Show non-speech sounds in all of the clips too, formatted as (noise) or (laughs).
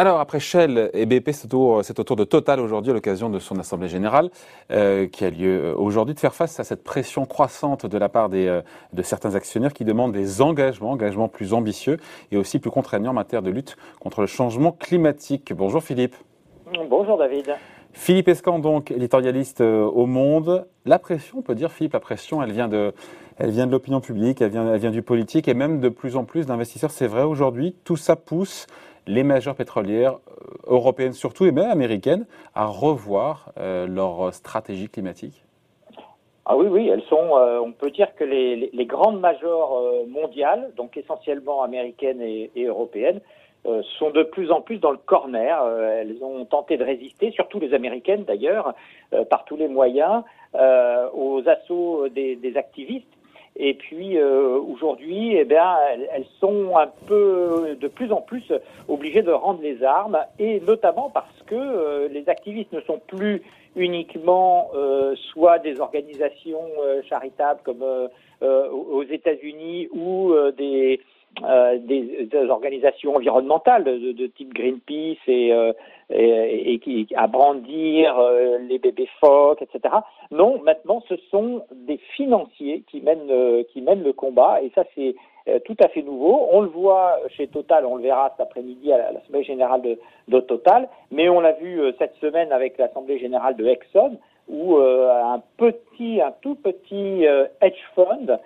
Alors, après Shell et BP, c'est au, tour de Total aujourd'hui à l'occasion de son Assemblée Générale euh, qui a lieu euh, aujourd'hui de faire face à cette pression croissante de la part des, euh, de certains actionnaires qui demandent des engagements, engagements plus ambitieux et aussi plus contraignants en matière de lutte contre le changement climatique. Bonjour Philippe. Bonjour David. Philippe Escan, donc éditorialiste au Monde. La pression, on peut dire, Philippe, la pression, elle vient de, elle vient de l'opinion publique, elle vient, elle vient du politique et même de plus en plus d'investisseurs. C'est vrai aujourd'hui, tout ça pousse les majeures pétrolières euh, européennes surtout et même américaines à revoir euh, leur stratégie climatique ah oui, oui, elles sont. Euh, on peut dire que les, grandes majors mondiales, donc essentiellement américaines et, européennes, sont de plus en plus dans le corner. elles ont tenté de résister, surtout les américaines d'ailleurs, par tous les moyens, aux assauts des activistes et puis euh, aujourd'hui, eh bien, elles, sont un peu, de plus en plus, obligées de rendre les armes, et notamment parce que euh, les activistes ne sont plus uniquement euh, soit des organisations charitables comme aux États-Unis ou des euh, des, organisations environnementales de, type Greenpeace et, euh, et, qui à brandir euh, les bébés phoques, etc. Non, maintenant ce sont des financiers qui mènent qui mènent le combat et ça c'est tout à fait nouveau. On le voit chez Total, on le verra cet après-midi à l'Assemblée générale de, de, Total, mais on l'a vu cette semaine avec l'Assemblée générale de Exxon, où un petit, un tout petit hedge fund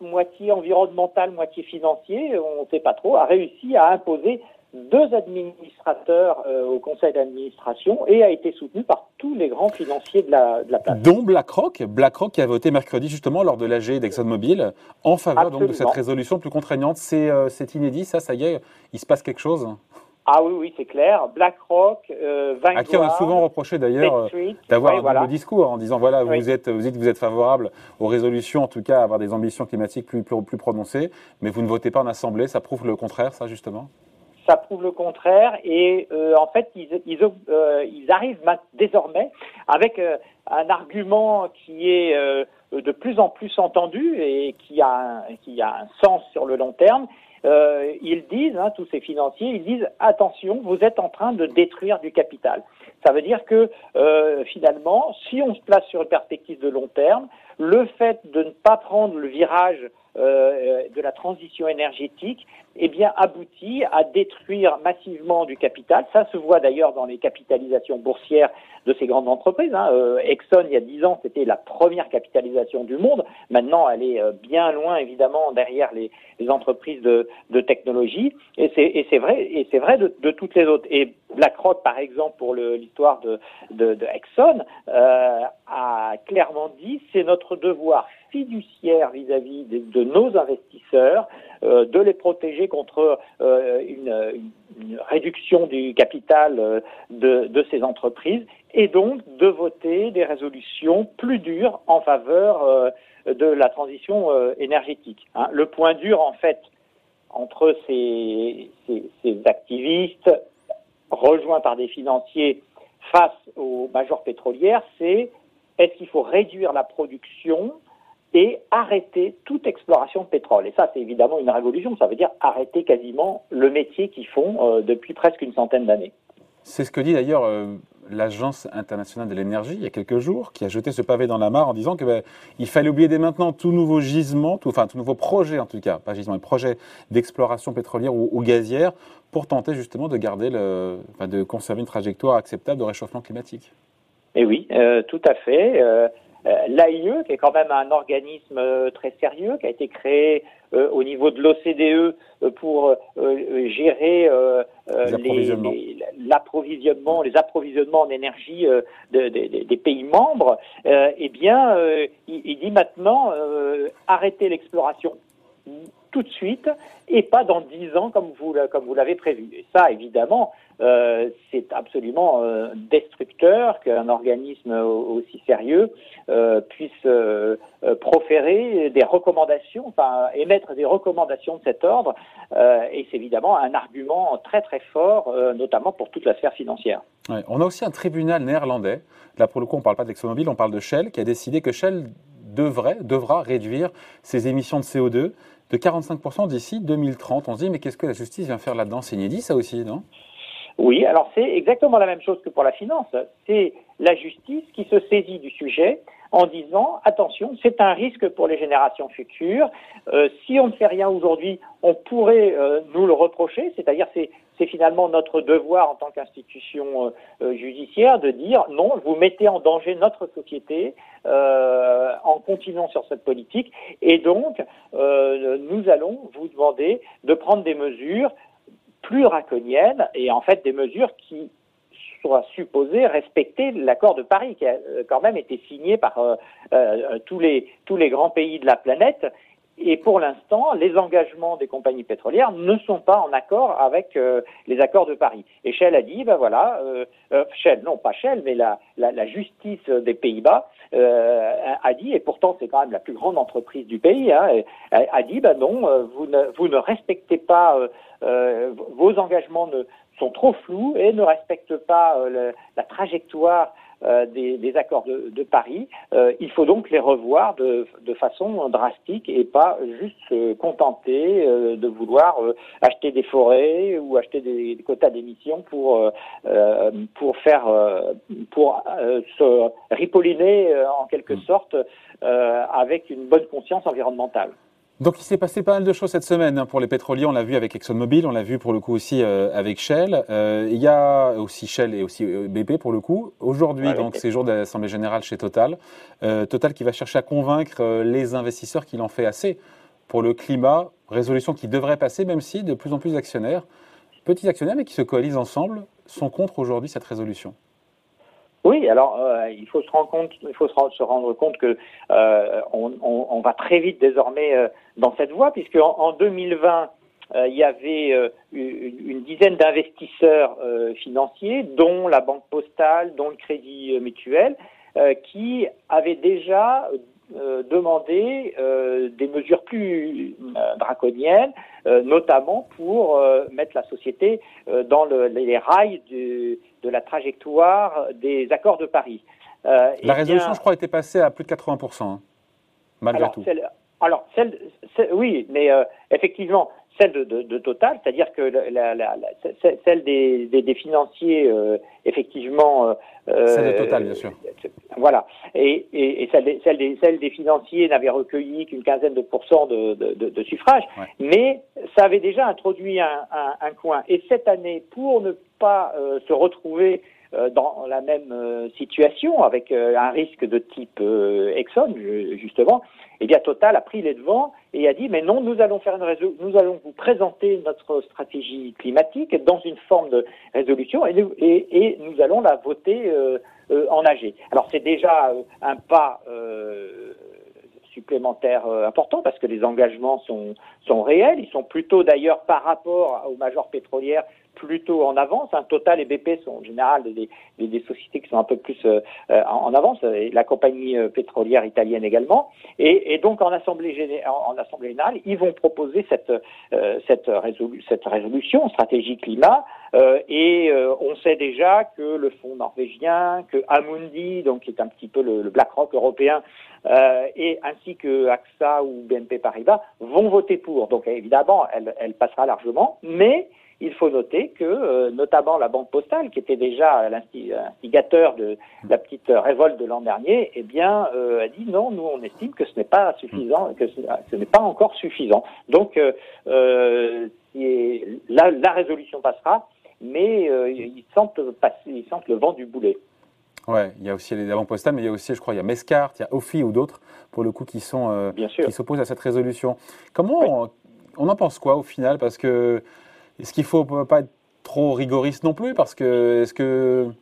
moitié environnemental, moitié financier, on ne sait pas trop, a réussi à imposer deux administrateurs euh, au conseil d'administration et a été soutenu par tous les grands financiers de la, de la place. Dont BlackRock, BlackRock qui a voté mercredi justement lors de l'AG d'ExxonMobil en faveur donc, de cette résolution plus contraignante. Euh, c'est inédit, ça, ça y est, il se passe quelque chose ah oui, oui, c'est clair. BlackRock, euh, Vanguard, À qui on a souvent reproché d'ailleurs euh, d'avoir un voilà. discours en disant voilà, vous, êtes, vous dites que vous êtes favorable aux résolutions, en tout cas à avoir des ambitions climatiques plus, plus, plus prononcées, mais vous ne votez pas en Assemblée. Ça prouve le contraire, ça justement? Ça prouve le contraire et euh, en fait ils, ils, euh, ils arrivent désormais avec euh, un argument qui est de plus en plus entendu et qui a, qui a un sens sur le long terme euh, ils disent, hein, tous ces financiers, ils disent attention, vous êtes en train de détruire du capital. Ça veut dire que euh, finalement, si on se place sur une perspective de long terme, le fait de ne pas prendre le virage euh, de la transition énergétique, eh bien, aboutit à détruire massivement du capital. Ça se voit d'ailleurs dans les capitalisations boursières de ces grandes entreprises. Hein. Euh, Exxon, il y a dix ans, c'était la première capitalisation du monde. Maintenant, elle est euh, bien loin, évidemment, derrière les, entreprises de, technologie. Et c'est vrai, de, toutes les autres. Et BlackRock, par exemple, pour l'histoire de, Exxon, euh, a clairement dit c'est notre devoir fiduciaire vis-à-vis de, nos investisseurs, de les protéger contre euh, une, réduction du capital euh, de, ces entreprises et donc de voter des résolutions plus dures en faveur de la transition énergétique. Hein. Le point dur, en fait, entre ces, ces activistes rejoints par des financiers face aux majors pétrolières, c'est est-ce qu'il faut réduire la production et arrêter toute exploration de pétrole. Et ça, c'est évidemment une révolution. Ça veut dire arrêter quasiment le métier qu'ils font euh, depuis presque une centaine d'années. C'est ce que dit d'ailleurs euh, l'Agence internationale de l'énergie il y a quelques jours, qui a jeté ce pavé dans la mare en disant qu'il ben, fallait oublier dès maintenant tout nouveau gisement, tout, enfin tout nouveau projet en tout cas, pas gisement, mais projet d'exploration pétrolière ou, gazière pour tenter justement de garder le, enfin, de conserver une trajectoire acceptable de réchauffement climatique. Et oui, euh, tout à fait. Euh, L'AIE, qui est quand même un organisme euh, très sérieux, qui a été créé euh, au niveau de l'OCDE pour gérer l'approvisionnement, les, approvisionnements en énergie des pays membres, eh bien, il, il, dit maintenant arrêter l'exploration tout de suite et pas dans dix ans comme vous, comme vous l'avez prévu. Et ça, évidemment, euh, c'est absolument euh, destructeur qu'un organisme aussi sérieux euh, puisse proférer des recommandations, enfin émettre des recommandations de cet ordre. et c'est évidemment un argument très très fort, notamment pour toute la sphère financière. On a aussi un tribunal néerlandais. Là, pour le coup, on ne parle pas d'ExxonMobil, on parle de Shell, qui a décidé que Shell devrait, devra réduire ses émissions de CO2 de 45% d'ici 2030. On se dit, mais qu'est-ce que la justice vient faire là-dedans? C'est inédit, ça aussi, non? Oui, alors c'est exactement la même chose que pour la finance. C'est la justice qui se saisit du sujet en disant attention, c'est un risque pour les générations futures. Euh, si on ne fait rien aujourd'hui, on pourrait euh, nous le reprocher, c'est-à-dire c'est c'est finalement notre devoir en tant qu'institution euh, judiciaire de dire non, vous mettez en danger notre société en continuant sur cette politique, et donc nous allons vous demander de prendre des mesures plus draconiennes et en fait des mesures qui soit supposé respecter l'accord de Paris, qui a euh, quand même été signé par euh, euh, tous, les, tous les grands pays de la planète. Et pour l'instant, les engagements des compagnies pétrolières ne sont pas en accord avec les accords de Paris. Et Shell a dit, ben voilà, Shell, non pas Shell, mais la, la, la justice des Pays-Bas a dit, et pourtant c'est quand même la plus grande entreprise du pays, hein, a, dit, ben non, vous ne, vous ne respectez pas vos engagements ne, sont trop flous et ne respectent pas euh, la trajectoire euh, des, accords de, Paris. Euh, il faut donc les revoir de, façon drastique et pas juste se contenter de vouloir acheter des forêts ou acheter des, quotas d'émissions pour pour faire pour se ripolliner en quelque mmh. sorte avec une bonne conscience environnementale. Donc il s'est passé pas mal de choses cette semaine hein, pour les pétroliers. On l'a vu avec ExxonMobil, on l'a vu pour le coup aussi euh, avec Shell. Euh, il y a aussi Shell et aussi euh, BP pour le coup. Aujourd'hui, donc c'est jour de l'Assemblée générale chez Total. Total qui va chercher à convaincre les investisseurs qu'il en fait assez pour le climat. Résolution qui devrait passer, même si de plus en plus d'actionnaires, petits actionnaires mais qui se coalisent ensemble, sont contre aujourd'hui cette résolution. Oui, alors euh, il faut se rendre compte, il faut se rendre compte que euh, on, on, on, va très vite désormais euh, dans cette voie, puisque en, en 2020 euh, il y avait une, une, dizaine d'investisseurs financiers, dont la banque postale, dont le crédit mutuel, qui avaient déjà demandé des mesures plus draconiennes, notamment pour mettre la société dans le, les rails du de la trajectoire des accords de Paris. Euh, la résolution, je crois, était passée à plus de 80%, hein, malgré alors, tout. alors, celle, oui, mais euh, effectivement, celle de, Total, c'est-à-dire que la, celle des, des, financiers, euh, effectivement. celle de Total, bien sûr. Voilà. Et, et, celle, des, celle, des, celle, des, financiers n'avait recueilli qu'une quinzaine de pourcents de, de suffrages, mais ça avait déjà introduit un, un, un, coin. Et cette année, pour ne pas euh, se retrouver euh, dans la même euh, situation avec un risque de type Exxon justement, eh bien Total a pris les devants et a dit mais non nous allons faire une nous allons vous présenter notre stratégie climatique dans une forme de résolution et nous, et, et nous allons la voter en AG. Alors c'est déjà un pas supplémentaire important parce que les engagements sont, sont réels. Ils sont plutôt d'ailleurs par rapport aux majors pétrolières plutôt en avance. Un Total et BP sont en général des, des, sociétés qui sont un peu plus euh, euh, en avance, et la compagnie euh, pétrolière italienne également. Et, et donc en assemblée, générale, en, assemblée générale, ils vont proposer cette, cette, résolu cette résolution stratégie climat. et on sait déjà que le fonds norvégien, que Amundi, donc qui est un petit peu le, le BlackRock européen, et ainsi que AXA ou BNP Paribas vont voter pour. Donc évidemment, elle, elle passera largement, mais il faut noter que, euh, notamment la Banque postale, qui était déjà l'instigateur de la petite révolte de l'an dernier, eh bien, euh, a dit non, nous on estime que ce n'est pas suffisant, que ce, n'est pas encore suffisant. Donc, euh, la, la, résolution passera, mais ils sentent passer, ils sentent le vent du boulet. Ouais, il y a aussi les banques postales, mais il y a aussi, je crois, il y a Mescart, il y a Ophi ou d'autres, pour le coup, qui sont qui s'opposent à cette résolution. Comment on, on, en pense quoi au final? Parce que est-ce qu'il faut pas être trop rigoriste non plus? Parce que est-ce que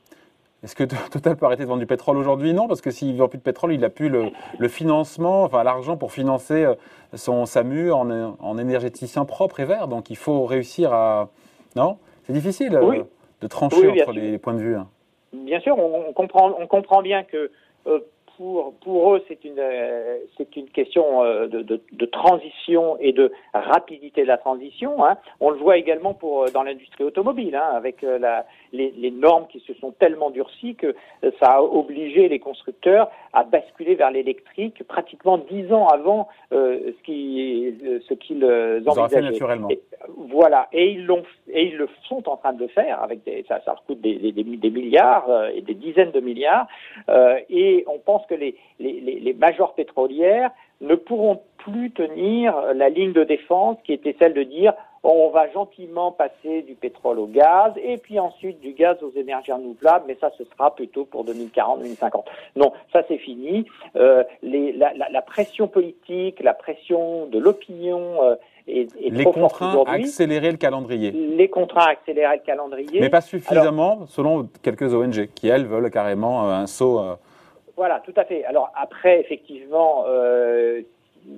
est-ce que (laughs) Total peut arrêter de vendre du pétrole aujourd'hui? Non, parce que s'il ne vend plus de pétrole, il n'a plus le, financement, enfin l'argent pour financer euh, son SAMU en, en énergéticien propre et vert. Donc il faut réussir à. Non? C'est difficile euh, de trancher entre les, points de vue. Hein. Bien sûr, on, comprend, on comprend bien que euh, pour, pour eux, c'est une, euh, c'est une question euh, de, de, de, transition et de rapidité de la transition. Hein. On le voit également pour, dans l'industrie automobile, hein, avec la, les, les, normes qui se sont tellement durcies que ça a obligé les constructeurs à basculer vers l'électrique pratiquement dix ans avant euh, ce qu'ils ce qu'ils envisageaient. naturellement. Et, voilà, et ils l'ont et ils le sont en train de le faire avec des, ça, ça coûte des, milliards et des dizaines de milliards. Euh, et on pense que les, les, les, majors pétrolières ne pourront plus tenir la ligne de défense qui était celle de dire on va gentiment passer du pétrole au gaz et puis ensuite du gaz aux énergies renouvelables, mais ça ce sera plutôt pour 2040-2050. Non, ça c'est fini. Euh, les, la, la, la, pression politique, la pression de l'opinion euh, est, est, les contraints à accélérer le calendrier. Les contraints accélérer le calendrier. Mais pas suffisamment, Alors, selon quelques ONG qui elles veulent carrément euh, un saut. Euh, voilà, tout à fait. Alors après, effectivement, euh,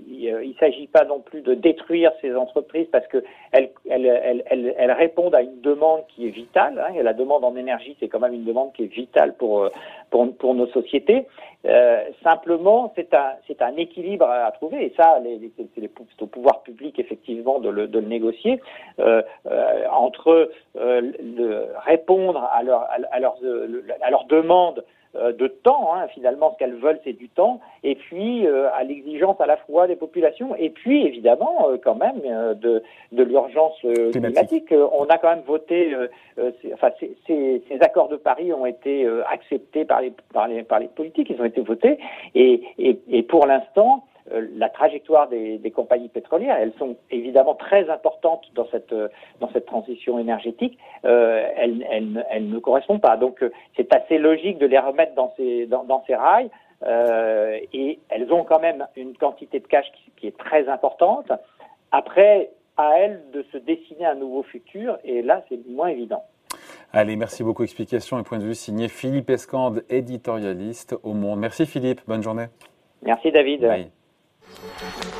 il ne s'agit pas non plus de détruire ces entreprises parce qu'elles elles, elles, elles, elles, répondent à une demande qui est vitale. Hein, et la demande en énergie, c'est quand même une demande qui est vitale pour, pour nos sociétés. Euh, simplement, c'est un, équilibre à, trouver. Et ça, c'est au pouvoir public, effectivement, de le, de le négocier euh, euh, entre euh, le, répondre à, leur, à, leurs, à leurs demandes euh, de temps. Hein. Finalement, ce qu'elles veulent, c'est du temps. Et puis, euh, à l'exigence à la fois des populations, et puis, évidemment, euh, quand même, de, de l'urgence climatique. On a quand même voté, enfin, ces, accords de Paris ont été acceptés par les, par, les, par les politiques, ils ont été votés. Et, et, et pour l'instant, euh, la trajectoire des, des, compagnies pétrolières. Elles sont évidemment très importantes dans cette dans cette transition énergétique. Euh, elles, elles, elles, ne correspondent pas. Donc euh, c'est assez logique de les remettre dans ces dans, dans ces rails. Euh, et elles ont quand même une quantité de cash qui, qui est très importante. Après, à elles de se dessiner un nouveau futur. Et là, c'est moins évident. Allez, merci beaucoup. Explication et point de vue signé Philippe Escande, éditorialiste au Monde. Merci Philippe. Bonne journée. Merci David. Oui. Thank you.